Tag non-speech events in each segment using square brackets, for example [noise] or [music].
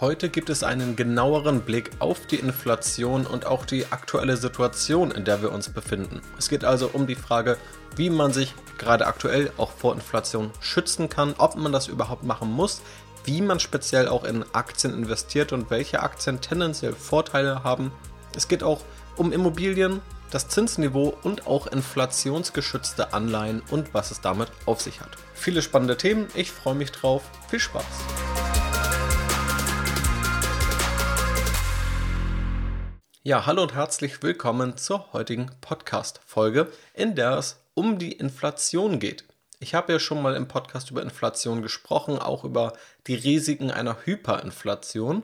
Heute gibt es einen genaueren Blick auf die Inflation und auch die aktuelle Situation, in der wir uns befinden. Es geht also um die Frage, wie man sich gerade aktuell auch vor Inflation schützen kann, ob man das überhaupt machen muss, wie man speziell auch in Aktien investiert und welche Aktien tendenziell Vorteile haben. Es geht auch um Immobilien, das Zinsniveau und auch inflationsgeschützte Anleihen und was es damit auf sich hat. Viele spannende Themen, ich freue mich drauf. Viel Spaß! Ja, hallo und herzlich willkommen zur heutigen Podcast-Folge, in der es um die Inflation geht. Ich habe ja schon mal im Podcast über Inflation gesprochen, auch über die Risiken einer Hyperinflation.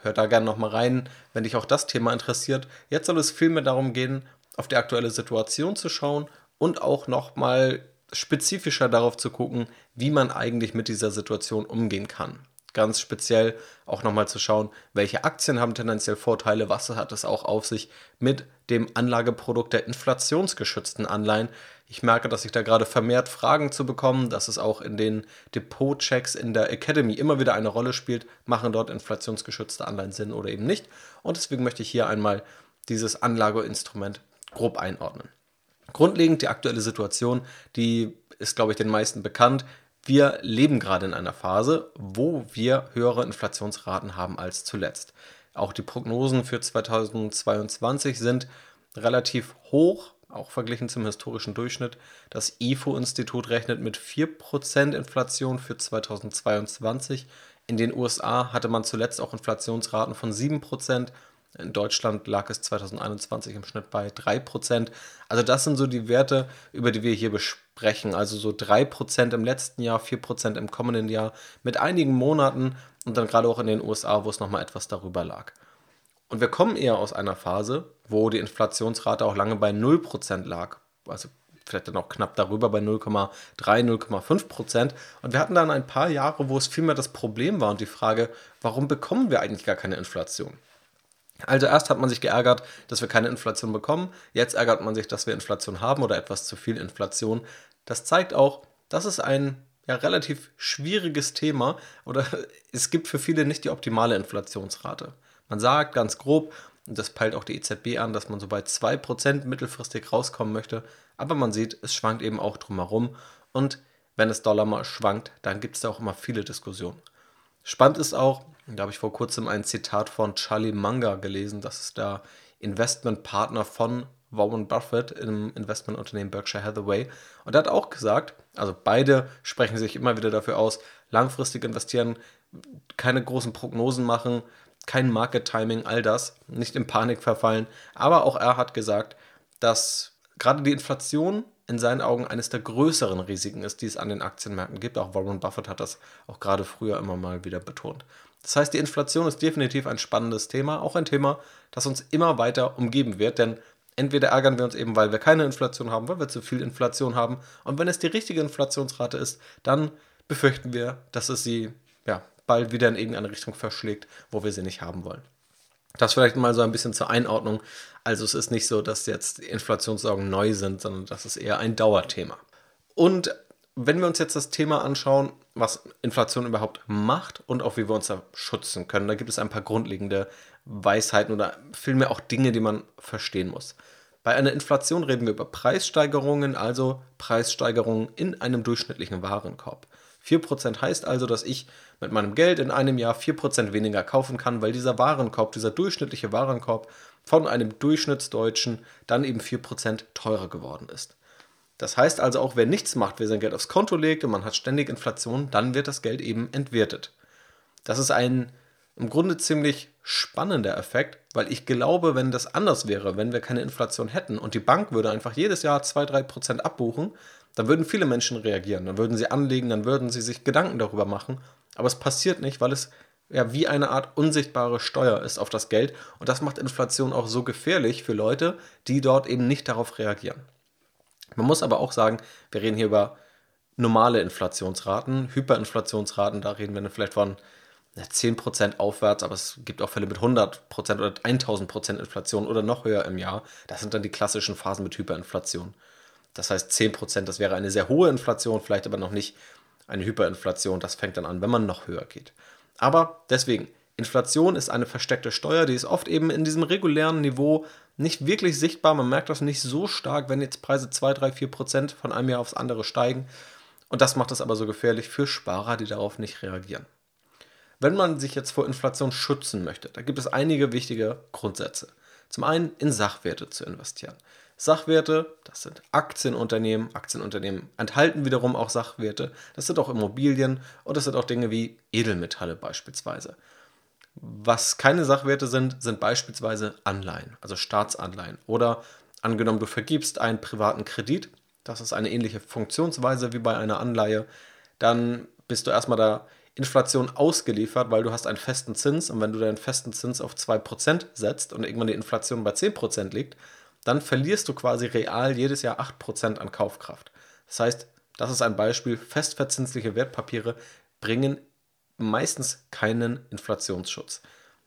Hört da gerne nochmal rein, wenn dich auch das Thema interessiert. Jetzt soll es vielmehr darum gehen, auf die aktuelle Situation zu schauen und auch nochmal spezifischer darauf zu gucken, wie man eigentlich mit dieser Situation umgehen kann ganz speziell auch nochmal zu schauen, welche Aktien haben tendenziell Vorteile, was hat es auch auf sich mit dem Anlageprodukt der inflationsgeschützten Anleihen. Ich merke, dass ich da gerade vermehrt Fragen zu bekommen, dass es auch in den Depotchecks in der Academy immer wieder eine Rolle spielt, machen dort inflationsgeschützte Anleihen Sinn oder eben nicht. Und deswegen möchte ich hier einmal dieses Anlageinstrument grob einordnen. Grundlegend die aktuelle Situation, die ist, glaube ich, den meisten bekannt wir leben gerade in einer Phase, wo wir höhere Inflationsraten haben als zuletzt. Auch die Prognosen für 2022 sind relativ hoch, auch verglichen zum historischen Durchschnitt. Das IFO-Institut rechnet mit 4% Inflation für 2022. In den USA hatte man zuletzt auch Inflationsraten von 7%. In Deutschland lag es 2021 im Schnitt bei 3%. Also das sind so die Werte, über die wir hier besprechen. Also so 3% im letzten Jahr, 4% im kommenden Jahr, mit einigen Monaten und dann gerade auch in den USA, wo es nochmal etwas darüber lag. Und wir kommen eher aus einer Phase, wo die Inflationsrate auch lange bei 0% lag. Also vielleicht dann auch knapp darüber bei 0,3, 0,5 Prozent. Und wir hatten dann ein paar Jahre, wo es vielmehr das Problem war und die Frage, warum bekommen wir eigentlich gar keine Inflation? Also erst hat man sich geärgert, dass wir keine Inflation bekommen, jetzt ärgert man sich, dass wir Inflation haben oder etwas zu viel Inflation. Das zeigt auch, dass es ein ja, relativ schwieriges Thema oder [laughs] es gibt für viele nicht die optimale Inflationsrate. Man sagt ganz grob, und das peilt auch die EZB an, dass man so bei 2% mittelfristig rauskommen möchte, aber man sieht, es schwankt eben auch drumherum und wenn das Dollar mal schwankt, dann gibt es da auch immer viele Diskussionen. Spannend ist auch, da habe ich vor kurzem ein Zitat von Charlie Munger gelesen, das ist der Investmentpartner von Warren Buffett im Investmentunternehmen Berkshire Hathaway. Und er hat auch gesagt, also beide sprechen sich immer wieder dafür aus, langfristig investieren, keine großen Prognosen machen, kein Market Timing, all das, nicht in Panik verfallen. Aber auch er hat gesagt, dass gerade die Inflation in seinen Augen eines der größeren Risiken ist, die es an den Aktienmärkten gibt. Auch Warren Buffett hat das auch gerade früher immer mal wieder betont. Das heißt, die Inflation ist definitiv ein spannendes Thema, auch ein Thema, das uns immer weiter umgeben wird, denn entweder ärgern wir uns eben, weil wir keine Inflation haben, weil wir zu viel Inflation haben, und wenn es die richtige Inflationsrate ist, dann befürchten wir, dass es sie ja, bald wieder in irgendeine Richtung verschlägt, wo wir sie nicht haben wollen. Das vielleicht mal so ein bisschen zur Einordnung. Also es ist nicht so, dass jetzt Inflationssorgen neu sind, sondern das ist eher ein Dauerthema. Und wenn wir uns jetzt das Thema anschauen, was Inflation überhaupt macht und auch wie wir uns da schützen können, da gibt es ein paar grundlegende Weisheiten oder vielmehr auch Dinge, die man verstehen muss. Bei einer Inflation reden wir über Preissteigerungen, also Preissteigerungen in einem durchschnittlichen Warenkorb. 4% heißt also, dass ich mit meinem Geld in einem Jahr 4% weniger kaufen kann, weil dieser Warenkorb, dieser durchschnittliche Warenkorb von einem Durchschnittsdeutschen dann eben 4% teurer geworden ist. Das heißt also auch, wer nichts macht, wer sein Geld aufs Konto legt und man hat ständig Inflation, dann wird das Geld eben entwertet. Das ist ein im Grunde ziemlich spannender Effekt, weil ich glaube, wenn das anders wäre, wenn wir keine Inflation hätten und die Bank würde einfach jedes Jahr 2-3% abbuchen, dann würden viele Menschen reagieren, dann würden sie anlegen, dann würden sie sich Gedanken darüber machen. Aber es passiert nicht, weil es ja wie eine Art unsichtbare Steuer ist auf das Geld. Und das macht Inflation auch so gefährlich für Leute, die dort eben nicht darauf reagieren. Man muss aber auch sagen, wir reden hier über normale Inflationsraten, Hyperinflationsraten, da reden wir vielleicht von 10% aufwärts, aber es gibt auch Fälle mit 100% oder 1000% Inflation oder noch höher im Jahr. Das sind dann die klassischen Phasen mit Hyperinflation. Das heißt 10%, das wäre eine sehr hohe Inflation, vielleicht aber noch nicht eine Hyperinflation. Das fängt dann an, wenn man noch höher geht. Aber deswegen, Inflation ist eine versteckte Steuer, die ist oft eben in diesem regulären Niveau nicht wirklich sichtbar. Man merkt das nicht so stark, wenn jetzt Preise 2, 3, 4 Prozent von einem Jahr aufs andere steigen. Und das macht es aber so gefährlich für Sparer, die darauf nicht reagieren. Wenn man sich jetzt vor Inflation schützen möchte, da gibt es einige wichtige Grundsätze. Zum einen in Sachwerte zu investieren. Sachwerte, das sind Aktienunternehmen. Aktienunternehmen enthalten wiederum auch Sachwerte. Das sind auch Immobilien und das sind auch Dinge wie Edelmetalle beispielsweise. Was keine Sachwerte sind, sind beispielsweise Anleihen, also Staatsanleihen. Oder angenommen, du vergibst einen privaten Kredit, das ist eine ähnliche Funktionsweise wie bei einer Anleihe, dann bist du erstmal der Inflation ausgeliefert, weil du hast einen festen Zins und wenn du deinen festen Zins auf 2% setzt und irgendwann die Inflation bei 10% liegt, dann verlierst du quasi real jedes Jahr 8% an Kaufkraft. Das heißt, das ist ein Beispiel, festverzinsliche Wertpapiere bringen meistens keinen Inflationsschutz.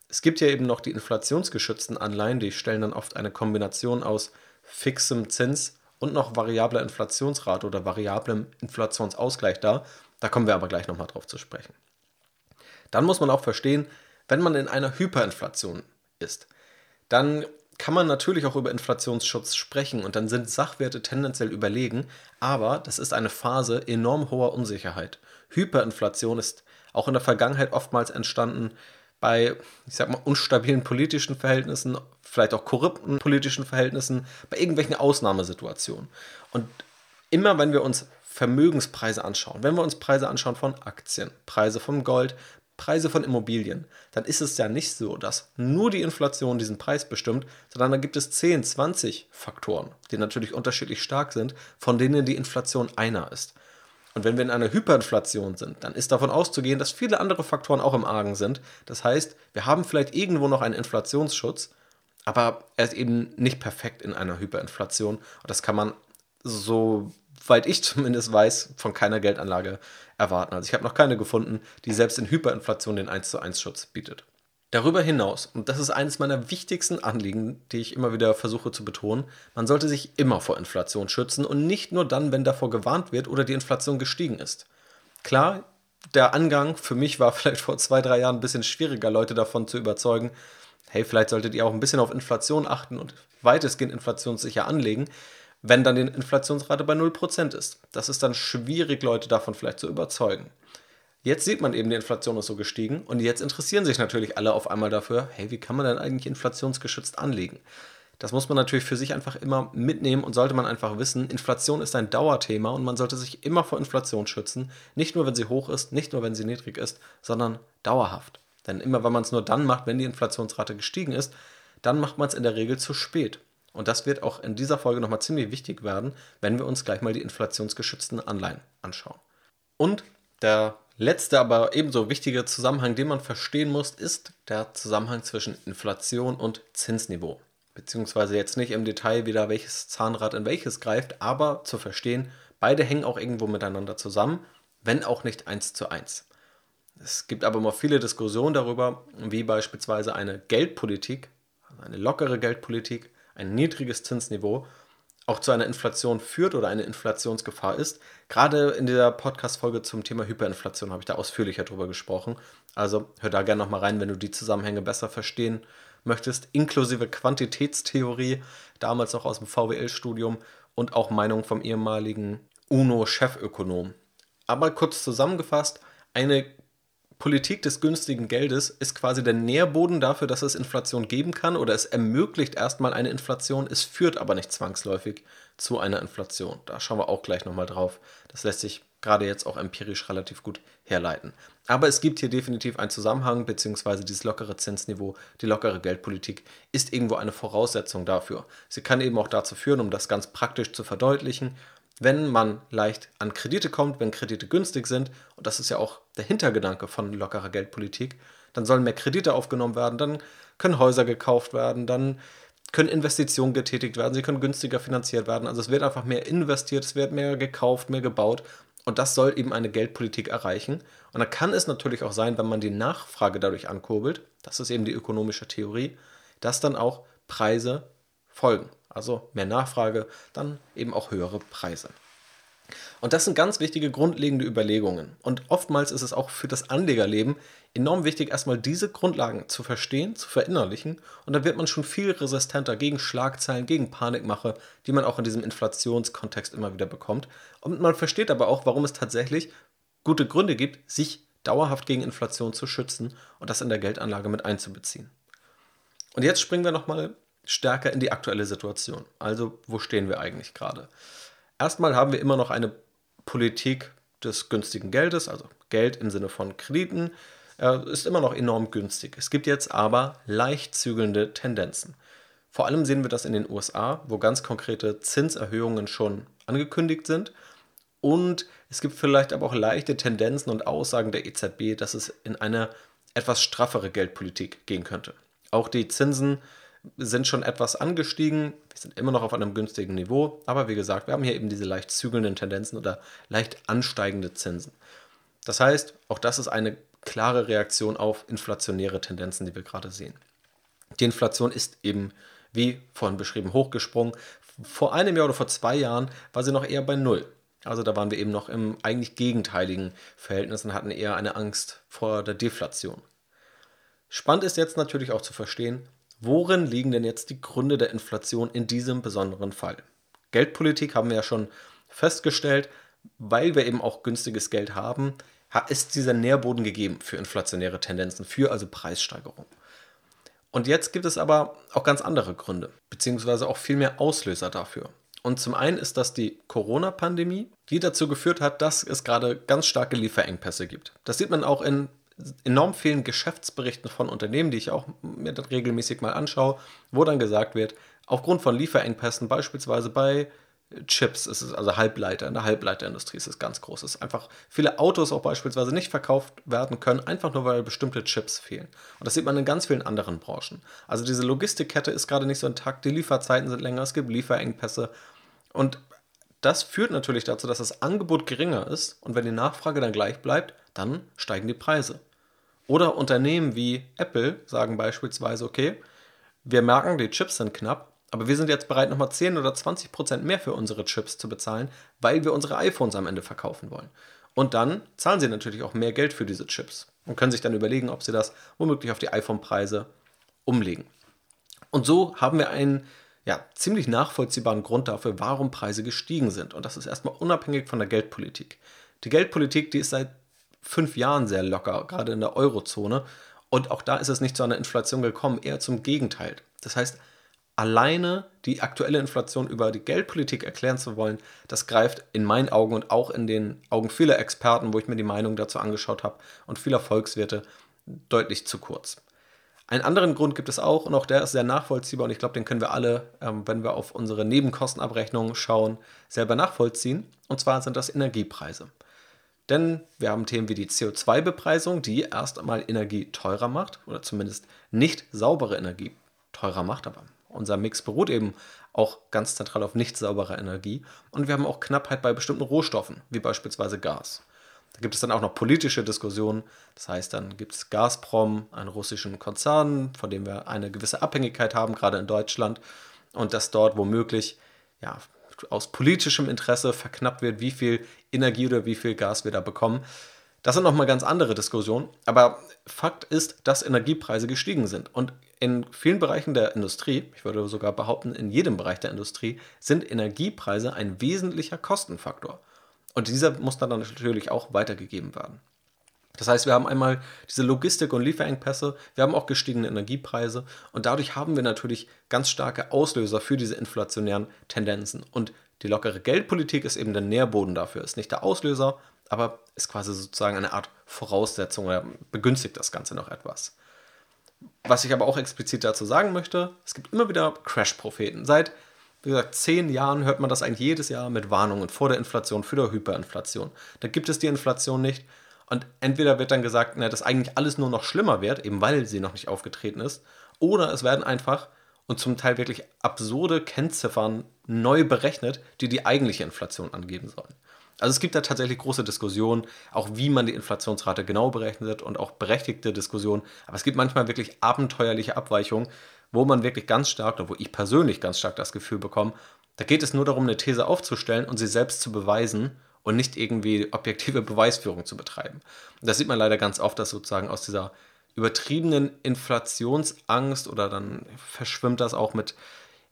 Es gibt ja eben noch die inflationsgeschützten Anleihen, die stellen dann oft eine Kombination aus fixem Zins und noch variabler Inflationsrate oder variablem Inflationsausgleich dar. Da kommen wir aber gleich nochmal drauf zu sprechen. Dann muss man auch verstehen, wenn man in einer Hyperinflation ist, dann kann man natürlich auch über Inflationsschutz sprechen und dann sind Sachwerte tendenziell überlegen, aber das ist eine Phase enorm hoher Unsicherheit. Hyperinflation ist auch in der Vergangenheit oftmals entstanden bei, ich sag mal, unstabilen politischen Verhältnissen, vielleicht auch korrupten politischen Verhältnissen, bei irgendwelchen Ausnahmesituationen. Und immer wenn wir uns Vermögenspreise anschauen, wenn wir uns Preise anschauen von Aktien, Preise von Gold, Preise von Immobilien, dann ist es ja nicht so, dass nur die Inflation diesen Preis bestimmt, sondern da gibt es 10, 20 Faktoren, die natürlich unterschiedlich stark sind, von denen die Inflation einer ist. Und wenn wir in einer Hyperinflation sind, dann ist davon auszugehen, dass viele andere Faktoren auch im Argen sind. Das heißt, wir haben vielleicht irgendwo noch einen Inflationsschutz, aber er ist eben nicht perfekt in einer Hyperinflation. Und das kann man, soweit ich zumindest weiß, von keiner Geldanlage erwarten. Also ich habe noch keine gefunden, die selbst in Hyperinflation den 1 zu 1 Schutz bietet. Darüber hinaus, und das ist eines meiner wichtigsten Anliegen, die ich immer wieder versuche zu betonen, man sollte sich immer vor Inflation schützen und nicht nur dann, wenn davor gewarnt wird oder die Inflation gestiegen ist. Klar, der Angang für mich war [laughs] vielleicht vor zwei, drei Jahren ein bisschen schwieriger, Leute davon zu überzeugen, hey, vielleicht solltet ihr auch ein bisschen auf Inflation achten und weitestgehend inflationssicher anlegen, wenn dann die Inflationsrate bei 0% ist. Das ist dann schwierig, Leute davon vielleicht zu überzeugen. Jetzt sieht man eben, die Inflation ist so gestiegen und jetzt interessieren sich natürlich alle auf einmal dafür, hey, wie kann man denn eigentlich inflationsgeschützt anlegen? Das muss man natürlich für sich einfach immer mitnehmen und sollte man einfach wissen, Inflation ist ein Dauerthema und man sollte sich immer vor Inflation schützen. Nicht nur, wenn sie hoch ist, nicht nur, wenn sie niedrig ist, sondern dauerhaft. Denn immer, wenn man es nur dann macht, wenn die Inflationsrate gestiegen ist, dann macht man es in der Regel zu spät. Und das wird auch in dieser Folge nochmal ziemlich wichtig werden, wenn wir uns gleich mal die inflationsgeschützten Anleihen anschauen. Und der letzte, aber ebenso wichtige Zusammenhang, den man verstehen muss, ist der Zusammenhang zwischen Inflation und Zinsniveau. Beziehungsweise jetzt nicht im Detail wieder, welches Zahnrad in welches greift, aber zu verstehen, beide hängen auch irgendwo miteinander zusammen, wenn auch nicht eins zu eins. Es gibt aber immer viele Diskussionen darüber, wie beispielsweise eine Geldpolitik, also eine lockere Geldpolitik, ein niedriges Zinsniveau auch zu einer Inflation führt oder eine Inflationsgefahr ist. Gerade in der Podcast-Folge zum Thema Hyperinflation habe ich da ausführlicher drüber gesprochen. Also hör da gerne nochmal rein, wenn du die Zusammenhänge besser verstehen möchtest, inklusive Quantitätstheorie, damals noch aus dem VWL-Studium und auch Meinung vom ehemaligen UNO-Chefökonom. Aber kurz zusammengefasst, eine Politik des günstigen Geldes ist quasi der Nährboden dafür, dass es Inflation geben kann oder es ermöglicht erstmal eine Inflation, es führt aber nicht zwangsläufig zu einer Inflation. Da schauen wir auch gleich nochmal drauf. Das lässt sich gerade jetzt auch empirisch relativ gut herleiten. Aber es gibt hier definitiv einen Zusammenhang, beziehungsweise dieses lockere Zinsniveau, die lockere Geldpolitik ist irgendwo eine Voraussetzung dafür. Sie kann eben auch dazu führen, um das ganz praktisch zu verdeutlichen, wenn man leicht an Kredite kommt, wenn Kredite günstig sind, und das ist ja auch der Hintergedanke von lockerer Geldpolitik, dann sollen mehr Kredite aufgenommen werden, dann können Häuser gekauft werden, dann können Investitionen getätigt werden, sie können günstiger finanziert werden. Also es wird einfach mehr investiert, es wird mehr gekauft, mehr gebaut. Und das soll eben eine Geldpolitik erreichen. Und da kann es natürlich auch sein, wenn man die Nachfrage dadurch ankurbelt, das ist eben die ökonomische Theorie, dass dann auch Preise folgen. Also mehr Nachfrage, dann eben auch höhere Preise. Und das sind ganz wichtige grundlegende Überlegungen. Und oftmals ist es auch für das Anlegerleben enorm wichtig, erstmal diese Grundlagen zu verstehen, zu verinnerlichen. Und dann wird man schon viel resistenter gegen Schlagzeilen, gegen Panikmache, die man auch in diesem Inflationskontext immer wieder bekommt. Und man versteht aber auch, warum es tatsächlich gute Gründe gibt, sich dauerhaft gegen Inflation zu schützen und das in der Geldanlage mit einzubeziehen. Und jetzt springen wir nochmal stärker in die aktuelle Situation. Also, wo stehen wir eigentlich gerade? Erstmal haben wir immer noch eine Politik des günstigen Geldes, also Geld im Sinne von Krediten, äh, ist immer noch enorm günstig. Es gibt jetzt aber leicht zügelnde Tendenzen. Vor allem sehen wir das in den USA, wo ganz konkrete Zinserhöhungen schon angekündigt sind. Und es gibt vielleicht aber auch leichte Tendenzen und Aussagen der EZB, dass es in eine etwas straffere Geldpolitik gehen könnte. Auch die Zinsen sind schon etwas angestiegen. Wir sind immer noch auf einem günstigen Niveau. Aber wie gesagt, wir haben hier eben diese leicht zügelnden Tendenzen oder leicht ansteigende Zinsen. Das heißt, auch das ist eine klare Reaktion auf inflationäre Tendenzen, die wir gerade sehen. Die Inflation ist eben, wie vorhin beschrieben, hochgesprungen. Vor einem Jahr oder vor zwei Jahren war sie noch eher bei Null. Also da waren wir eben noch im eigentlich gegenteiligen Verhältnis und hatten eher eine Angst vor der Deflation. Spannend ist jetzt natürlich auch zu verstehen, Worin liegen denn jetzt die Gründe der Inflation in diesem besonderen Fall? Geldpolitik haben wir ja schon festgestellt, weil wir eben auch günstiges Geld haben, ist dieser Nährboden gegeben für inflationäre Tendenzen, für also Preissteigerung. Und jetzt gibt es aber auch ganz andere Gründe, beziehungsweise auch viel mehr Auslöser dafür. Und zum einen ist das die Corona-Pandemie, die dazu geführt hat, dass es gerade ganz starke Lieferengpässe gibt. Das sieht man auch in enorm vielen Geschäftsberichten von Unternehmen, die ich auch mir regelmäßig mal anschaue, wo dann gesagt wird, aufgrund von Lieferengpässen, beispielsweise bei Chips, ist es also Halbleiter, in der Halbleiterindustrie ist es ganz groß. Es ist einfach viele Autos auch beispielsweise nicht verkauft werden können, einfach nur weil bestimmte Chips fehlen. Und das sieht man in ganz vielen anderen Branchen. Also diese Logistikkette ist gerade nicht so intakt, die Lieferzeiten sind länger, es gibt Lieferengpässe. Und das führt natürlich dazu, dass das Angebot geringer ist und wenn die Nachfrage dann gleich bleibt, dann steigen die Preise. Oder Unternehmen wie Apple sagen beispielsweise, okay, wir merken, die Chips sind knapp, aber wir sind jetzt bereit, nochmal 10 oder 20 Prozent mehr für unsere Chips zu bezahlen, weil wir unsere iPhones am Ende verkaufen wollen. Und dann zahlen sie natürlich auch mehr Geld für diese Chips und können sich dann überlegen, ob sie das womöglich auf die iPhone-Preise umlegen. Und so haben wir einen ja, ziemlich nachvollziehbaren Grund dafür, warum Preise gestiegen sind. Und das ist erstmal unabhängig von der Geldpolitik. Die Geldpolitik, die ist seit fünf Jahren sehr locker, gerade in der Eurozone. Und auch da ist es nicht zu einer Inflation gekommen, eher zum Gegenteil. Das heißt, alleine die aktuelle Inflation über die Geldpolitik erklären zu wollen, das greift in meinen Augen und auch in den Augen vieler Experten, wo ich mir die Meinung dazu angeschaut habe, und vieler Volkswirte deutlich zu kurz. Einen anderen Grund gibt es auch, und auch der ist sehr nachvollziehbar, und ich glaube, den können wir alle, ähm, wenn wir auf unsere Nebenkostenabrechnung schauen, selber nachvollziehen. Und zwar sind das Energiepreise. Denn wir haben Themen wie die CO2-Bepreisung, die erst einmal Energie teurer macht oder zumindest nicht saubere Energie teurer macht. Aber unser Mix beruht eben auch ganz zentral auf nicht sauberer Energie. Und wir haben auch Knappheit bei bestimmten Rohstoffen, wie beispielsweise Gas. Da gibt es dann auch noch politische Diskussionen. Das heißt, dann gibt es Gazprom, einen russischen Konzern, von dem wir eine gewisse Abhängigkeit haben, gerade in Deutschland. Und dass dort womöglich ja, aus politischem Interesse verknappt wird, wie viel Energie oder wie viel Gas wir da bekommen. Das sind nochmal ganz andere Diskussionen. Aber Fakt ist, dass Energiepreise gestiegen sind. Und in vielen Bereichen der Industrie, ich würde sogar behaupten, in jedem Bereich der Industrie, sind Energiepreise ein wesentlicher Kostenfaktor. Und dieser muss dann natürlich auch weitergegeben werden. Das heißt, wir haben einmal diese Logistik- und Lieferengpässe, wir haben auch gestiegene Energiepreise und dadurch haben wir natürlich ganz starke Auslöser für diese inflationären Tendenzen. Und die lockere Geldpolitik ist eben der Nährboden dafür, ist nicht der Auslöser, aber ist quasi sozusagen eine Art Voraussetzung oder begünstigt das Ganze noch etwas. Was ich aber auch explizit dazu sagen möchte, es gibt immer wieder Crash-Propheten. Seit, wie gesagt, zehn Jahren hört man das eigentlich jedes Jahr mit Warnungen vor der Inflation, für der Hyperinflation. Da gibt es die Inflation nicht und entweder wird dann gesagt, na, dass eigentlich alles nur noch schlimmer wird, eben weil sie noch nicht aufgetreten ist, oder es werden einfach und zum Teil wirklich absurde Kennziffern neu berechnet, die die eigentliche Inflation angeben sollen. Also es gibt da tatsächlich große Diskussionen, auch wie man die Inflationsrate genau berechnet und auch berechtigte Diskussionen. Aber es gibt manchmal wirklich abenteuerliche Abweichungen, wo man wirklich ganz stark, oder wo ich persönlich ganz stark das Gefühl bekomme, Da geht es nur darum, eine These aufzustellen und sie selbst zu beweisen und nicht irgendwie objektive Beweisführung zu betreiben. Und das sieht man leider ganz oft, dass sozusagen aus dieser übertriebenen Inflationsangst oder dann verschwimmt das auch mit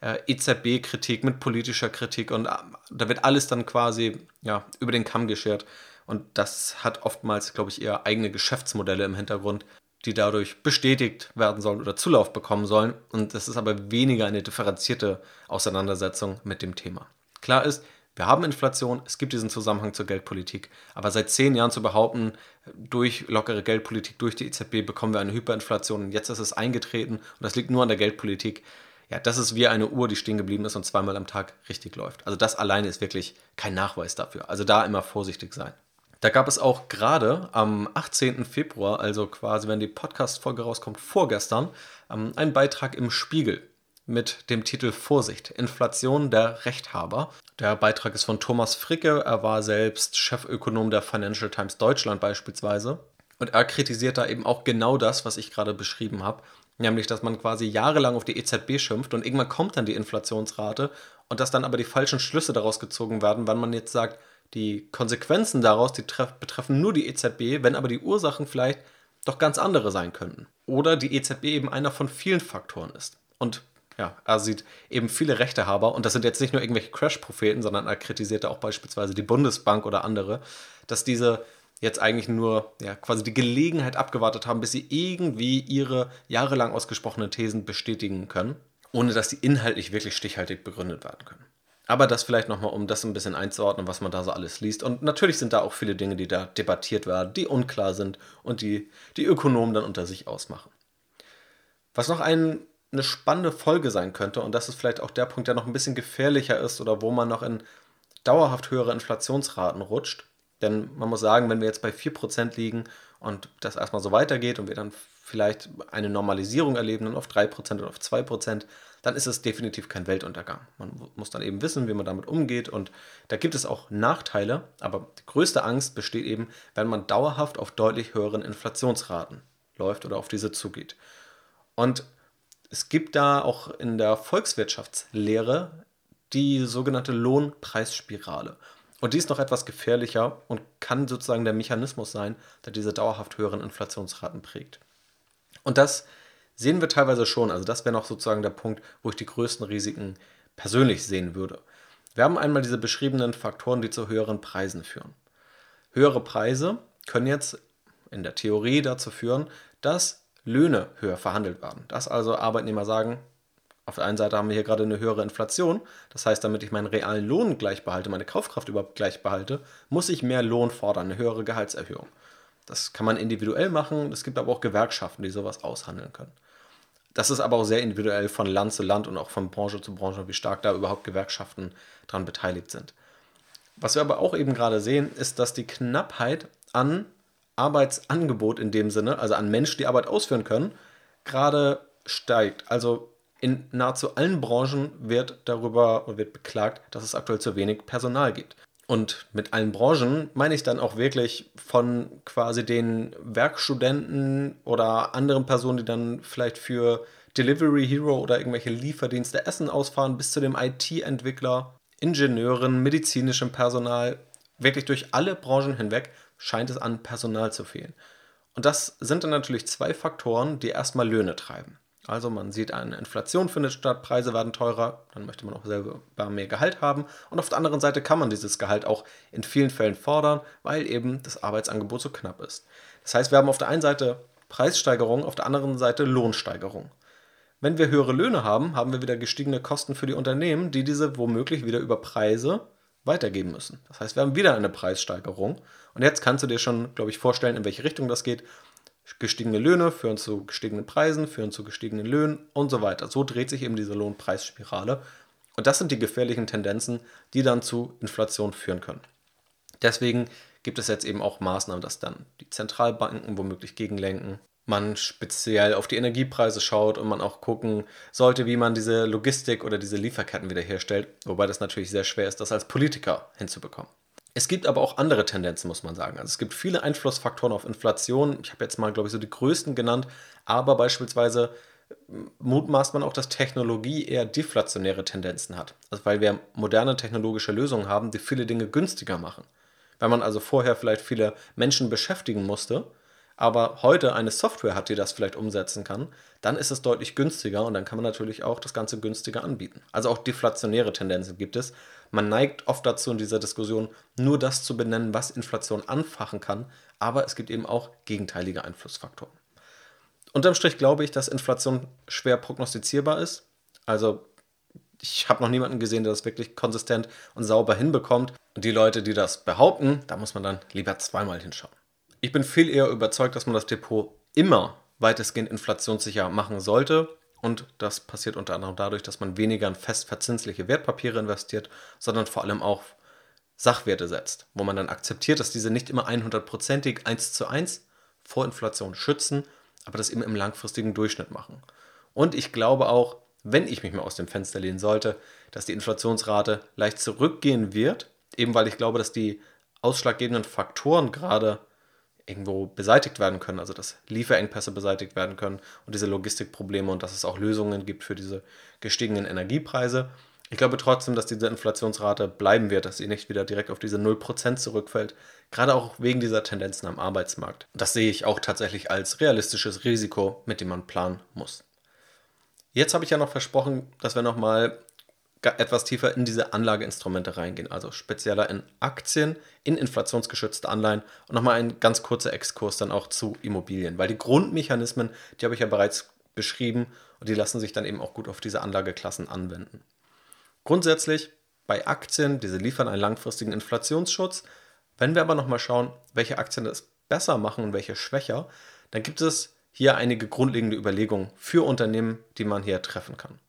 äh, EZB-Kritik, mit politischer Kritik und äh, da wird alles dann quasi ja, über den Kamm geschert. Und das hat oftmals, glaube ich, eher eigene Geschäftsmodelle im Hintergrund, die dadurch bestätigt werden sollen oder Zulauf bekommen sollen. Und das ist aber weniger eine differenzierte Auseinandersetzung mit dem Thema. Klar ist, wir haben Inflation, es gibt diesen Zusammenhang zur Geldpolitik, aber seit zehn Jahren zu behaupten, durch lockere Geldpolitik, durch die EZB bekommen wir eine Hyperinflation und jetzt ist es eingetreten und das liegt nur an der Geldpolitik, ja, das ist wie eine Uhr, die stehen geblieben ist und zweimal am Tag richtig läuft. Also das alleine ist wirklich kein Nachweis dafür. Also da immer vorsichtig sein. Da gab es auch gerade am 18. Februar, also quasi, wenn die Podcast-Folge rauskommt, vorgestern, ähm, einen Beitrag im Spiegel mit dem Titel Vorsicht, Inflation der Rechthaber. Der Beitrag ist von Thomas Fricke, er war selbst Chefökonom der Financial Times Deutschland beispielsweise. Und er kritisiert da eben auch genau das, was ich gerade beschrieben habe, nämlich dass man quasi jahrelang auf die EZB schimpft und irgendwann kommt dann die Inflationsrate und dass dann aber die falschen Schlüsse daraus gezogen werden, wenn man jetzt sagt, die Konsequenzen daraus, die betreffen nur die EZB, wenn aber die Ursachen vielleicht doch ganz andere sein könnten. Oder die EZB eben einer von vielen Faktoren ist. Und ja, er sieht eben viele Rechtehaber, und das sind jetzt nicht nur irgendwelche Crash-Propheten, sondern er kritisierte auch beispielsweise die Bundesbank oder andere, dass diese jetzt eigentlich nur ja, quasi die Gelegenheit abgewartet haben, bis sie irgendwie ihre jahrelang ausgesprochenen Thesen bestätigen können, ohne dass sie inhaltlich wirklich stichhaltig begründet werden können. Aber das vielleicht nochmal, um das ein bisschen einzuordnen, was man da so alles liest. Und natürlich sind da auch viele Dinge, die da debattiert werden, die unklar sind und die die Ökonomen dann unter sich ausmachen. Was noch ein, eine spannende Folge sein könnte, und das ist vielleicht auch der Punkt, der noch ein bisschen gefährlicher ist oder wo man noch in dauerhaft höhere Inflationsraten rutscht. Denn man muss sagen, wenn wir jetzt bei 4% liegen und das erstmal so weitergeht und wir dann vielleicht eine Normalisierung erleben, dann auf 3% oder auf 2%, dann ist es definitiv kein Weltuntergang. Man muss dann eben wissen, wie man damit umgeht und da gibt es auch Nachteile, aber die größte Angst besteht eben, wenn man dauerhaft auf deutlich höheren Inflationsraten läuft oder auf diese zugeht. Und es gibt da auch in der Volkswirtschaftslehre die sogenannte Lohnpreisspirale. Und die ist noch etwas gefährlicher und kann sozusagen der Mechanismus sein, der diese dauerhaft höheren Inflationsraten prägt. Und das sehen wir teilweise schon. Also das wäre noch sozusagen der Punkt, wo ich die größten Risiken persönlich sehen würde. Wir haben einmal diese beschriebenen Faktoren, die zu höheren Preisen führen. Höhere Preise können jetzt in der Theorie dazu führen, dass Löhne höher verhandelt werden. Dass also Arbeitnehmer sagen, auf der einen Seite haben wir hier gerade eine höhere Inflation, das heißt, damit ich meinen realen Lohn gleich behalte, meine Kaufkraft überhaupt gleich behalte, muss ich mehr Lohn fordern, eine höhere Gehaltserhöhung. Das kann man individuell machen, es gibt aber auch Gewerkschaften, die sowas aushandeln können. Das ist aber auch sehr individuell von Land zu Land und auch von Branche zu Branche, wie stark da überhaupt Gewerkschaften daran beteiligt sind. Was wir aber auch eben gerade sehen, ist, dass die Knappheit an Arbeitsangebot in dem Sinne, also an Menschen, die Arbeit ausführen können, gerade steigt. Also in nahezu allen Branchen wird darüber wird beklagt, dass es aktuell zu wenig Personal gibt. Und mit allen Branchen meine ich dann auch wirklich von quasi den Werkstudenten oder anderen Personen, die dann vielleicht für Delivery Hero oder irgendwelche Lieferdienste Essen ausfahren, bis zu dem IT-Entwickler, Ingenieuren, medizinischem Personal. Wirklich durch alle Branchen hinweg scheint es an Personal zu fehlen. Und das sind dann natürlich zwei Faktoren, die erstmal Löhne treiben. Also man sieht, eine Inflation findet statt, Preise werden teurer, dann möchte man auch selber mehr Gehalt haben. Und auf der anderen Seite kann man dieses Gehalt auch in vielen Fällen fordern, weil eben das Arbeitsangebot so knapp ist. Das heißt, wir haben auf der einen Seite Preissteigerung, auf der anderen Seite Lohnsteigerung. Wenn wir höhere Löhne haben, haben wir wieder gestiegene Kosten für die Unternehmen, die diese womöglich wieder über Preise weitergeben müssen. Das heißt, wir haben wieder eine Preissteigerung. Und jetzt kannst du dir schon, glaube ich, vorstellen, in welche Richtung das geht. Gestiegene Löhne führen zu gestiegenen Preisen, führen zu gestiegenen Löhnen und so weiter. So dreht sich eben diese Lohnpreisspirale. Und das sind die gefährlichen Tendenzen, die dann zu Inflation führen können. Deswegen gibt es jetzt eben auch Maßnahmen, dass dann die Zentralbanken womöglich gegenlenken. Man speziell auf die Energiepreise schaut und man auch gucken sollte, wie man diese Logistik oder diese Lieferketten wiederherstellt. Wobei das natürlich sehr schwer ist, das als Politiker hinzubekommen. Es gibt aber auch andere Tendenzen, muss man sagen. Also es gibt viele Einflussfaktoren auf Inflation. Ich habe jetzt mal, glaube ich, so die größten genannt. Aber beispielsweise mutmaßt man auch, dass Technologie eher deflationäre Tendenzen hat. Also weil wir moderne technologische Lösungen haben, die viele Dinge günstiger machen. Wenn man also vorher vielleicht viele Menschen beschäftigen musste, aber heute eine Software hat, die das vielleicht umsetzen kann, dann ist es deutlich günstiger und dann kann man natürlich auch das Ganze günstiger anbieten. Also auch deflationäre Tendenzen gibt es. Man neigt oft dazu in dieser Diskussion nur das zu benennen, was Inflation anfachen kann, aber es gibt eben auch gegenteilige Einflussfaktoren. Unterm Strich glaube ich, dass Inflation schwer prognostizierbar ist. Also ich habe noch niemanden gesehen, der das wirklich konsistent und sauber hinbekommt. Und die Leute, die das behaupten, da muss man dann lieber zweimal hinschauen. Ich bin viel eher überzeugt, dass man das Depot immer weitestgehend inflationssicher machen sollte. Und das passiert unter anderem dadurch, dass man weniger in festverzinsliche Wertpapiere investiert, sondern vor allem auch Sachwerte setzt, wo man dann akzeptiert, dass diese nicht immer 100%ig 1 zu 1 vor Inflation schützen, aber das eben im langfristigen Durchschnitt machen. Und ich glaube auch, wenn ich mich mal aus dem Fenster lehnen sollte, dass die Inflationsrate leicht zurückgehen wird, eben weil ich glaube, dass die ausschlaggebenden Faktoren gerade irgendwo beseitigt werden können, also dass Lieferengpässe beseitigt werden können und diese Logistikprobleme und dass es auch Lösungen gibt für diese gestiegenen Energiepreise. Ich glaube trotzdem, dass diese Inflationsrate bleiben wird, dass sie nicht wieder direkt auf diese 0% zurückfällt, gerade auch wegen dieser Tendenzen am Arbeitsmarkt. Das sehe ich auch tatsächlich als realistisches Risiko, mit dem man planen muss. Jetzt habe ich ja noch versprochen, dass wir nochmal etwas tiefer in diese Anlageinstrumente reingehen, also spezieller in Aktien, in inflationsgeschützte Anleihen und nochmal ein ganz kurzer Exkurs dann auch zu Immobilien, weil die Grundmechanismen, die habe ich ja bereits beschrieben und die lassen sich dann eben auch gut auf diese Anlageklassen anwenden. Grundsätzlich bei Aktien, diese liefern einen langfristigen Inflationsschutz. Wenn wir aber nochmal schauen, welche Aktien das besser machen und welche schwächer, dann gibt es hier einige grundlegende Überlegungen für Unternehmen, die man hier treffen kann.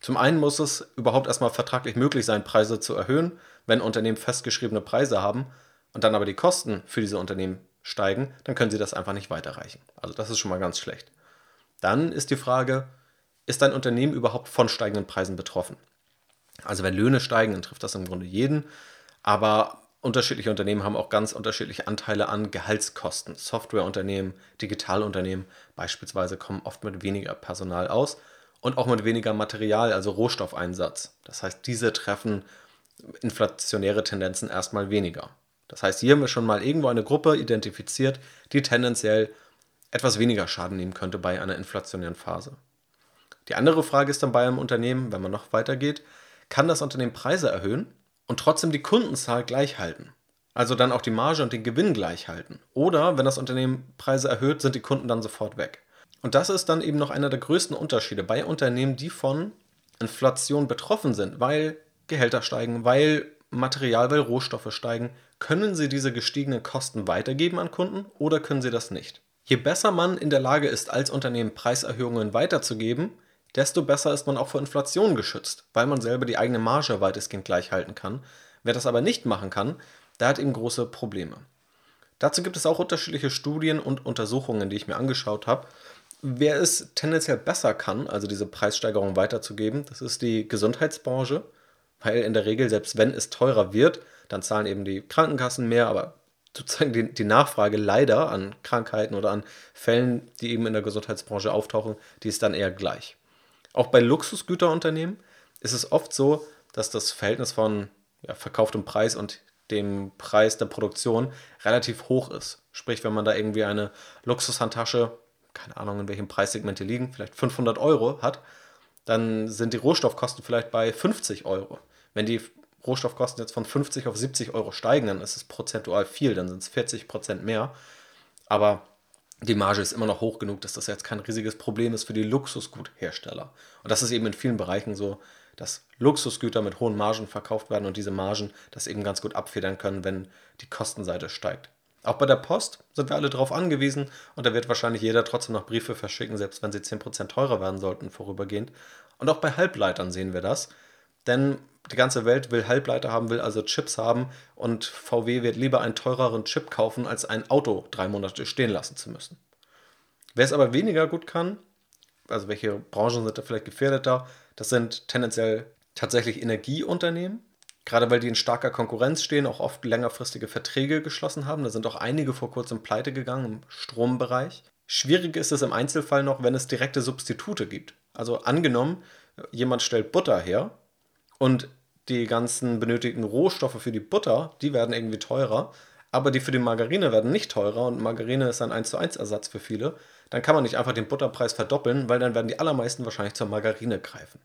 Zum einen muss es überhaupt erstmal vertraglich möglich sein, Preise zu erhöhen, wenn Unternehmen festgeschriebene Preise haben und dann aber die Kosten für diese Unternehmen steigen, dann können sie das einfach nicht weiterreichen. Also das ist schon mal ganz schlecht. Dann ist die Frage, ist ein Unternehmen überhaupt von steigenden Preisen betroffen? Also wenn Löhne steigen, dann trifft das im Grunde jeden, aber unterschiedliche Unternehmen haben auch ganz unterschiedliche Anteile an Gehaltskosten. Softwareunternehmen, Digitalunternehmen beispielsweise kommen oft mit weniger Personal aus und auch mit weniger Material, also Rohstoffeinsatz. Das heißt, diese treffen inflationäre Tendenzen erstmal weniger. Das heißt, hier haben wir schon mal irgendwo eine Gruppe identifiziert, die tendenziell etwas weniger Schaden nehmen könnte bei einer inflationären Phase. Die andere Frage ist dann bei einem Unternehmen, wenn man noch weitergeht, kann das Unternehmen Preise erhöhen und trotzdem die Kundenzahl gleich halten? Also dann auch die Marge und den Gewinn gleich halten? Oder wenn das Unternehmen Preise erhöht, sind die Kunden dann sofort weg? Und das ist dann eben noch einer der größten Unterschiede bei Unternehmen, die von Inflation betroffen sind, weil Gehälter steigen, weil Material, weil Rohstoffe steigen. Können sie diese gestiegenen Kosten weitergeben an Kunden oder können sie das nicht? Je besser man in der Lage ist, als Unternehmen Preiserhöhungen weiterzugeben, desto besser ist man auch vor Inflation geschützt, weil man selber die eigene Marge weitestgehend gleich halten kann. Wer das aber nicht machen kann, der hat eben große Probleme. Dazu gibt es auch unterschiedliche Studien und Untersuchungen, die ich mir angeschaut habe. Wer es tendenziell besser kann, also diese Preissteigerung weiterzugeben, das ist die Gesundheitsbranche, weil in der Regel, selbst wenn es teurer wird, dann zahlen eben die Krankenkassen mehr, aber sozusagen die, die Nachfrage leider an Krankheiten oder an Fällen, die eben in der Gesundheitsbranche auftauchen, die ist dann eher gleich. Auch bei Luxusgüterunternehmen ist es oft so, dass das Verhältnis von ja, verkauftem Preis und dem Preis der Produktion relativ hoch ist. Sprich, wenn man da irgendwie eine Luxushandtasche keine Ahnung, in welchem Preissegment die liegen, vielleicht 500 Euro hat, dann sind die Rohstoffkosten vielleicht bei 50 Euro. Wenn die Rohstoffkosten jetzt von 50 auf 70 Euro steigen, dann ist es prozentual viel, dann sind es 40 Prozent mehr. Aber die Marge ist immer noch hoch genug, dass das jetzt kein riesiges Problem ist für die Luxusguthersteller. Und das ist eben in vielen Bereichen so, dass Luxusgüter mit hohen Margen verkauft werden und diese Margen das eben ganz gut abfedern können, wenn die Kostenseite steigt. Auch bei der Post sind wir alle darauf angewiesen und da wird wahrscheinlich jeder trotzdem noch Briefe verschicken, selbst wenn sie 10% teurer werden sollten vorübergehend. Und auch bei Halbleitern sehen wir das, denn die ganze Welt will Halbleiter haben, will also Chips haben und VW wird lieber einen teureren Chip kaufen, als ein Auto drei Monate stehen lassen zu müssen. Wer es aber weniger gut kann, also welche Branchen sind da vielleicht gefährdeter, das sind tendenziell tatsächlich Energieunternehmen, Gerade weil die in starker Konkurrenz stehen, auch oft längerfristige Verträge geschlossen haben. Da sind auch einige vor kurzem pleite gegangen im Strombereich. Schwierig ist es im Einzelfall noch, wenn es direkte Substitute gibt. Also angenommen, jemand stellt Butter her und die ganzen benötigten Rohstoffe für die Butter, die werden irgendwie teurer, aber die für die Margarine werden nicht teurer und Margarine ist ein 1 zu 1 Ersatz für viele, dann kann man nicht einfach den Butterpreis verdoppeln, weil dann werden die allermeisten wahrscheinlich zur Margarine greifen.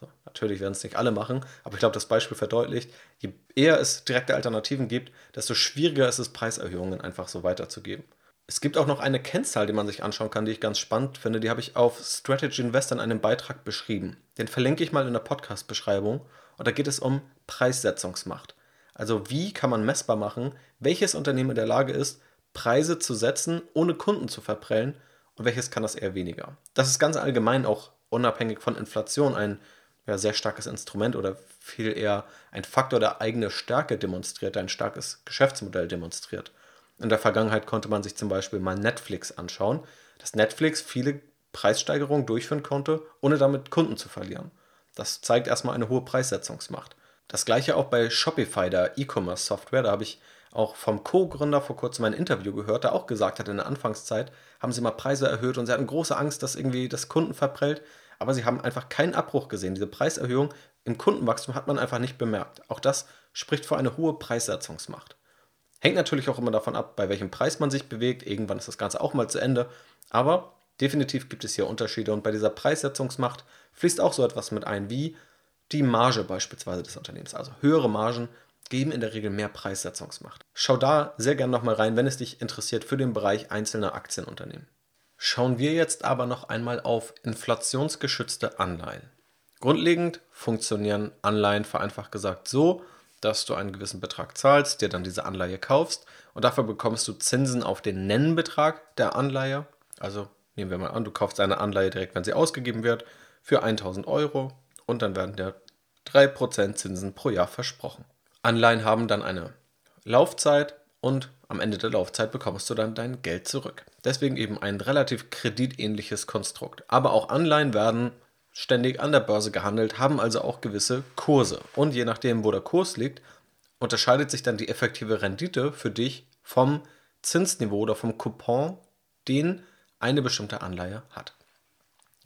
So, natürlich werden es nicht alle machen, aber ich glaube, das Beispiel verdeutlicht, je eher es direkte Alternativen gibt, desto schwieriger ist es, Preiserhöhungen einfach so weiterzugeben. Es gibt auch noch eine Kennzahl, die man sich anschauen kann, die ich ganz spannend finde. Die habe ich auf Strategy Invest in einem Beitrag beschrieben. Den verlinke ich mal in der Podcast-Beschreibung. Und da geht es um Preissetzungsmacht. Also wie kann man messbar machen, welches Unternehmen in der Lage ist, Preise zu setzen, ohne Kunden zu verprellen und welches kann das eher weniger. Das ist ganz allgemein auch unabhängig von Inflation ein ja, sehr starkes Instrument oder viel eher ein Faktor der eigene Stärke demonstriert, ein starkes Geschäftsmodell demonstriert. In der Vergangenheit konnte man sich zum Beispiel mal Netflix anschauen, dass Netflix viele Preissteigerungen durchführen konnte, ohne damit Kunden zu verlieren. Das zeigt erstmal eine hohe Preissetzungsmacht. Das gleiche auch bei Shopify, der E-Commerce-Software. Da habe ich auch vom Co-Gründer vor kurzem ein Interview gehört, der auch gesagt hat, in der Anfangszeit haben sie mal Preise erhöht und sie hatten große Angst, dass irgendwie das Kunden verprellt. Aber sie haben einfach keinen Abbruch gesehen. Diese Preiserhöhung im Kundenwachstum hat man einfach nicht bemerkt. Auch das spricht für eine hohe Preissetzungsmacht. Hängt natürlich auch immer davon ab, bei welchem Preis man sich bewegt. Irgendwann ist das Ganze auch mal zu Ende. Aber definitiv gibt es hier Unterschiede und bei dieser Preissetzungsmacht fließt auch so etwas mit ein wie die Marge beispielsweise des Unternehmens. Also höhere Margen geben in der Regel mehr Preissetzungsmacht. Schau da sehr gerne nochmal rein, wenn es dich interessiert für den Bereich einzelner Aktienunternehmen. Schauen wir jetzt aber noch einmal auf inflationsgeschützte Anleihen. Grundlegend funktionieren Anleihen vereinfacht gesagt so, dass du einen gewissen Betrag zahlst, dir dann diese Anleihe kaufst und dafür bekommst du Zinsen auf den Nennbetrag der Anleihe. Also nehmen wir mal an, du kaufst eine Anleihe direkt, wenn sie ausgegeben wird, für 1000 Euro und dann werden dir 3% Zinsen pro Jahr versprochen. Anleihen haben dann eine Laufzeit und am Ende der Laufzeit bekommst du dann dein Geld zurück. Deswegen eben ein relativ kreditähnliches Konstrukt. Aber auch Anleihen werden ständig an der Börse gehandelt, haben also auch gewisse Kurse. Und je nachdem, wo der Kurs liegt, unterscheidet sich dann die effektive Rendite für dich vom Zinsniveau oder vom Coupon, den eine bestimmte Anleihe hat.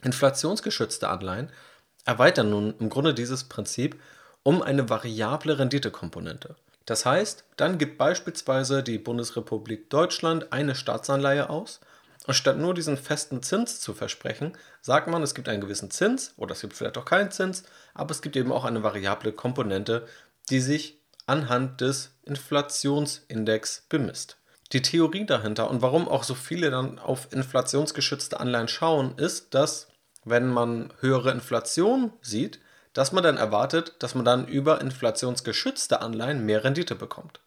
Inflationsgeschützte Anleihen erweitern nun im Grunde dieses Prinzip um eine variable Renditekomponente. Das heißt, dann gibt beispielsweise die Bundesrepublik Deutschland eine Staatsanleihe aus und statt nur diesen festen Zins zu versprechen, sagt man, es gibt einen gewissen Zins oder es gibt vielleicht auch keinen Zins, aber es gibt eben auch eine variable Komponente, die sich anhand des Inflationsindex bemisst. Die Theorie dahinter und warum auch so viele dann auf inflationsgeschützte Anleihen schauen, ist, dass wenn man höhere Inflation sieht, dass man dann erwartet, dass man dann über inflationsgeschützte Anleihen mehr Rendite bekommt.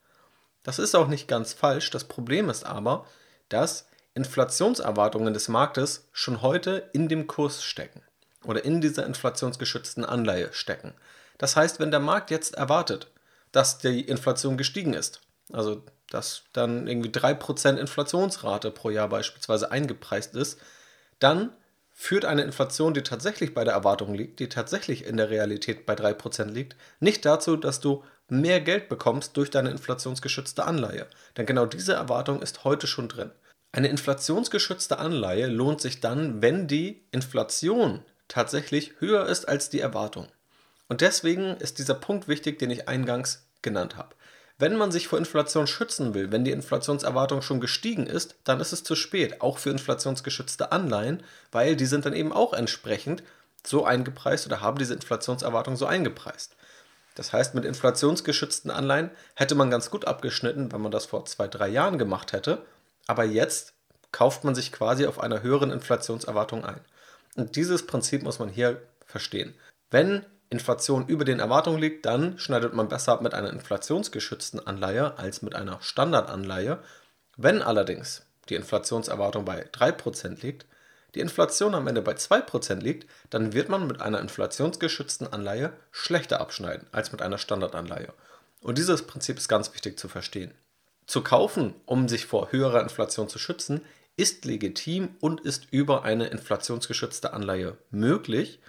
Das ist auch nicht ganz falsch. Das Problem ist aber, dass Inflationserwartungen des Marktes schon heute in dem Kurs stecken oder in dieser inflationsgeschützten Anleihe stecken. Das heißt, wenn der Markt jetzt erwartet, dass die Inflation gestiegen ist, also dass dann irgendwie 3% Inflationsrate pro Jahr beispielsweise eingepreist ist, dann führt eine Inflation, die tatsächlich bei der Erwartung liegt, die tatsächlich in der Realität bei 3% liegt, nicht dazu, dass du mehr Geld bekommst durch deine inflationsgeschützte Anleihe. Denn genau diese Erwartung ist heute schon drin. Eine inflationsgeschützte Anleihe lohnt sich dann, wenn die Inflation tatsächlich höher ist als die Erwartung. Und deswegen ist dieser Punkt wichtig, den ich eingangs genannt habe. Wenn man sich vor Inflation schützen will, wenn die Inflationserwartung schon gestiegen ist, dann ist es zu spät, auch für inflationsgeschützte Anleihen, weil die sind dann eben auch entsprechend so eingepreist oder haben diese Inflationserwartung so eingepreist. Das heißt, mit inflationsgeschützten Anleihen hätte man ganz gut abgeschnitten, wenn man das vor zwei, drei Jahren gemacht hätte. Aber jetzt kauft man sich quasi auf einer höheren Inflationserwartung ein. Und dieses Prinzip muss man hier verstehen. Wenn Inflation über den Erwartungen liegt, dann schneidet man besser ab mit einer inflationsgeschützten Anleihe als mit einer Standardanleihe. Wenn allerdings die Inflationserwartung bei 3% liegt, die Inflation am Ende bei 2% liegt, dann wird man mit einer inflationsgeschützten Anleihe schlechter abschneiden als mit einer Standardanleihe. Und dieses Prinzip ist ganz wichtig zu verstehen zu kaufen, um sich vor höherer Inflation zu schützen, ist legitim und ist über eine inflationsgeschützte Anleihe möglich.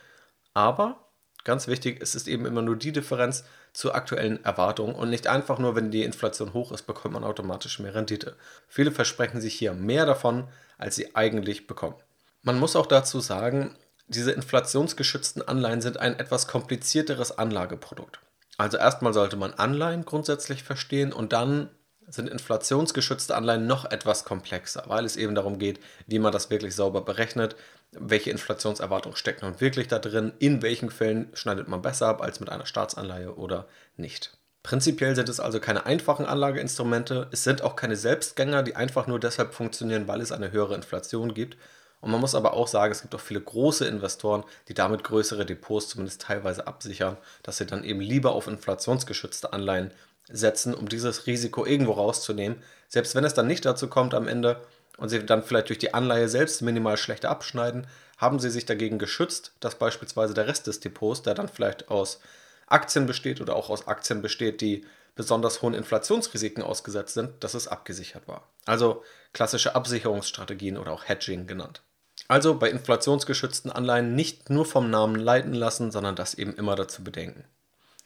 Aber ganz wichtig, es ist eben immer nur die Differenz zur aktuellen Erwartung und nicht einfach nur, wenn die Inflation hoch ist, bekommt man automatisch mehr Rendite. Viele versprechen sich hier mehr davon, als sie eigentlich bekommen. Man muss auch dazu sagen, diese inflationsgeschützten Anleihen sind ein etwas komplizierteres Anlageprodukt. Also erstmal sollte man Anleihen grundsätzlich verstehen und dann sind inflationsgeschützte Anleihen noch etwas komplexer, weil es eben darum geht, wie man das wirklich sauber berechnet, welche Inflationserwartung steckt nun wirklich da drin, in welchen Fällen schneidet man besser ab als mit einer Staatsanleihe oder nicht. Prinzipiell sind es also keine einfachen Anlageinstrumente, es sind auch keine Selbstgänger, die einfach nur deshalb funktionieren, weil es eine höhere Inflation gibt. Und man muss aber auch sagen, es gibt auch viele große Investoren, die damit größere Depots zumindest teilweise absichern, dass sie dann eben lieber auf inflationsgeschützte Anleihen setzen, um dieses Risiko irgendwo rauszunehmen. Selbst wenn es dann nicht dazu kommt am Ende und sie dann vielleicht durch die Anleihe selbst minimal schlechter abschneiden, haben sie sich dagegen geschützt, dass beispielsweise der Rest des Depots, der dann vielleicht aus Aktien besteht oder auch aus Aktien besteht, die besonders hohen Inflationsrisiken ausgesetzt sind, dass es abgesichert war. Also klassische Absicherungsstrategien oder auch Hedging genannt. Also bei inflationsgeschützten Anleihen nicht nur vom Namen leiten lassen, sondern das eben immer dazu bedenken.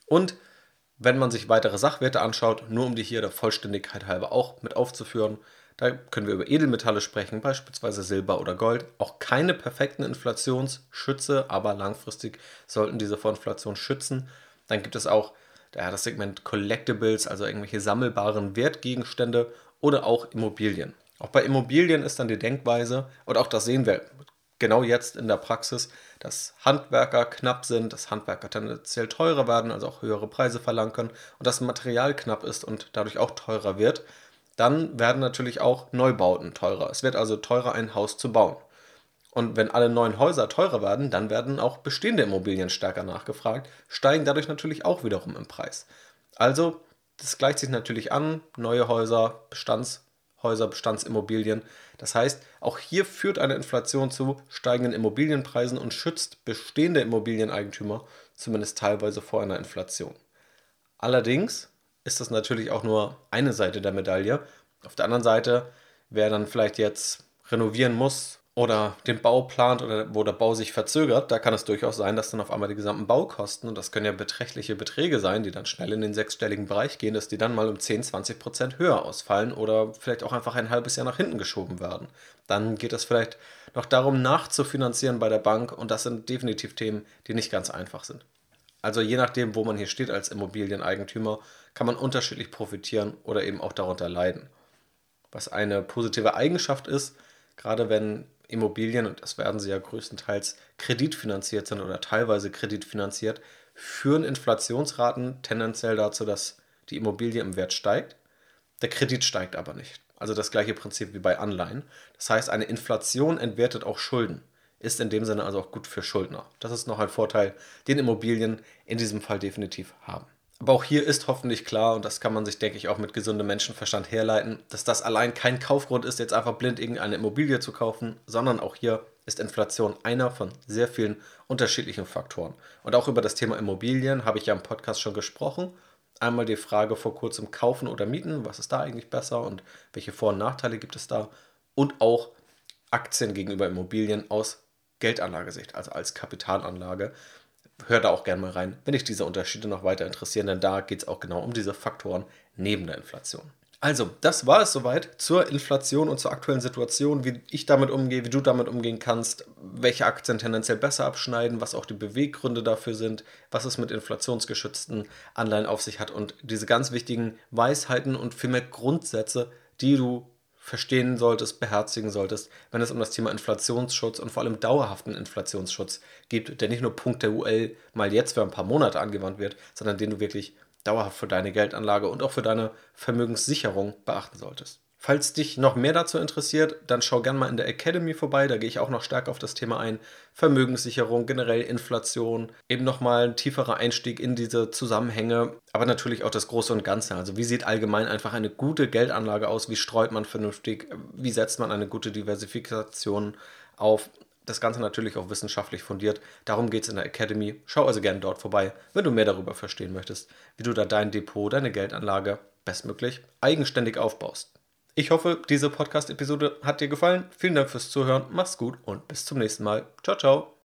Und wenn man sich weitere Sachwerte anschaut, nur um die hier der Vollständigkeit halber auch mit aufzuführen, da können wir über Edelmetalle sprechen, beispielsweise Silber oder Gold. Auch keine perfekten Inflationsschütze, aber langfristig sollten diese vor Inflation schützen. Dann gibt es auch das Segment Collectibles, also irgendwelche sammelbaren Wertgegenstände oder auch Immobilien. Auch bei Immobilien ist dann die Denkweise, und auch das sehen wir genau jetzt in der Praxis, dass Handwerker knapp sind, dass Handwerker tendenziell teurer werden, also auch höhere Preise verlangen können und dass Material knapp ist und dadurch auch teurer wird, dann werden natürlich auch Neubauten teurer. Es wird also teurer, ein Haus zu bauen. Und wenn alle neuen Häuser teurer werden, dann werden auch bestehende Immobilien stärker nachgefragt, steigen dadurch natürlich auch wiederum im Preis. Also, das gleicht sich natürlich an, neue Häuser, Bestands Häuser, Bestandsimmobilien. Das heißt, auch hier führt eine Inflation zu steigenden Immobilienpreisen und schützt bestehende Immobilieneigentümer zumindest teilweise vor einer Inflation. Allerdings ist das natürlich auch nur eine Seite der Medaille. Auf der anderen Seite, wer dann vielleicht jetzt renovieren muss oder den Bau plant oder wo der Bau sich verzögert, da kann es durchaus sein, dass dann auf einmal die gesamten Baukosten, und das können ja beträchtliche Beträge sein, die dann schnell in den sechsstelligen Bereich gehen, dass die dann mal um 10, 20 Prozent höher ausfallen oder vielleicht auch einfach ein halbes Jahr nach hinten geschoben werden. Dann geht es vielleicht noch darum, nachzufinanzieren bei der Bank und das sind definitiv Themen, die nicht ganz einfach sind. Also je nachdem, wo man hier steht als Immobilieneigentümer, kann man unterschiedlich profitieren oder eben auch darunter leiden. Was eine positive Eigenschaft ist, gerade wenn Immobilien, und das werden sie ja größtenteils kreditfinanziert sind oder teilweise kreditfinanziert, führen Inflationsraten tendenziell dazu, dass die Immobilie im Wert steigt. Der Kredit steigt aber nicht. Also das gleiche Prinzip wie bei Anleihen. Das heißt, eine Inflation entwertet auch Schulden. Ist in dem Sinne also auch gut für Schuldner. Das ist noch ein Vorteil, den Immobilien in diesem Fall definitiv haben. Aber auch hier ist hoffentlich klar, und das kann man sich, denke ich, auch mit gesundem Menschenverstand herleiten, dass das allein kein Kaufgrund ist, jetzt einfach blind irgendeine Immobilie zu kaufen, sondern auch hier ist Inflation einer von sehr vielen unterschiedlichen Faktoren. Und auch über das Thema Immobilien habe ich ja im Podcast schon gesprochen. Einmal die Frage vor kurzem kaufen oder mieten, was ist da eigentlich besser und welche Vor- und Nachteile gibt es da? Und auch Aktien gegenüber Immobilien aus Geldanlagesicht, also als Kapitalanlage hör da auch gerne mal rein, wenn dich diese Unterschiede noch weiter interessieren, denn da geht es auch genau um diese Faktoren neben der Inflation. Also, das war es soweit zur Inflation und zur aktuellen Situation, wie ich damit umgehe, wie du damit umgehen kannst, welche Aktien tendenziell besser abschneiden, was auch die Beweggründe dafür sind, was es mit inflationsgeschützten Anleihen auf sich hat und diese ganz wichtigen Weisheiten und vielmehr Grundsätze, die du verstehen solltest, beherzigen solltest, wenn es um das Thema Inflationsschutz und vor allem dauerhaften Inflationsschutz geht, der nicht nur punktuell mal jetzt für ein paar Monate angewandt wird, sondern den du wirklich dauerhaft für deine Geldanlage und auch für deine Vermögenssicherung beachten solltest. Falls dich noch mehr dazu interessiert, dann schau gerne mal in der Academy vorbei. Da gehe ich auch noch stärker auf das Thema ein. Vermögenssicherung, generell Inflation, eben nochmal ein tieferer Einstieg in diese Zusammenhänge, aber natürlich auch das Große und Ganze. Also wie sieht allgemein einfach eine gute Geldanlage aus? Wie streut man vernünftig? Wie setzt man eine gute Diversifikation auf? Das Ganze natürlich auch wissenschaftlich fundiert. Darum geht es in der Academy. Schau also gerne dort vorbei, wenn du mehr darüber verstehen möchtest, wie du da dein Depot, deine Geldanlage bestmöglich eigenständig aufbaust. Ich hoffe, diese Podcast-Episode hat dir gefallen. Vielen Dank fürs Zuhören. Mach's gut und bis zum nächsten Mal. Ciao, ciao.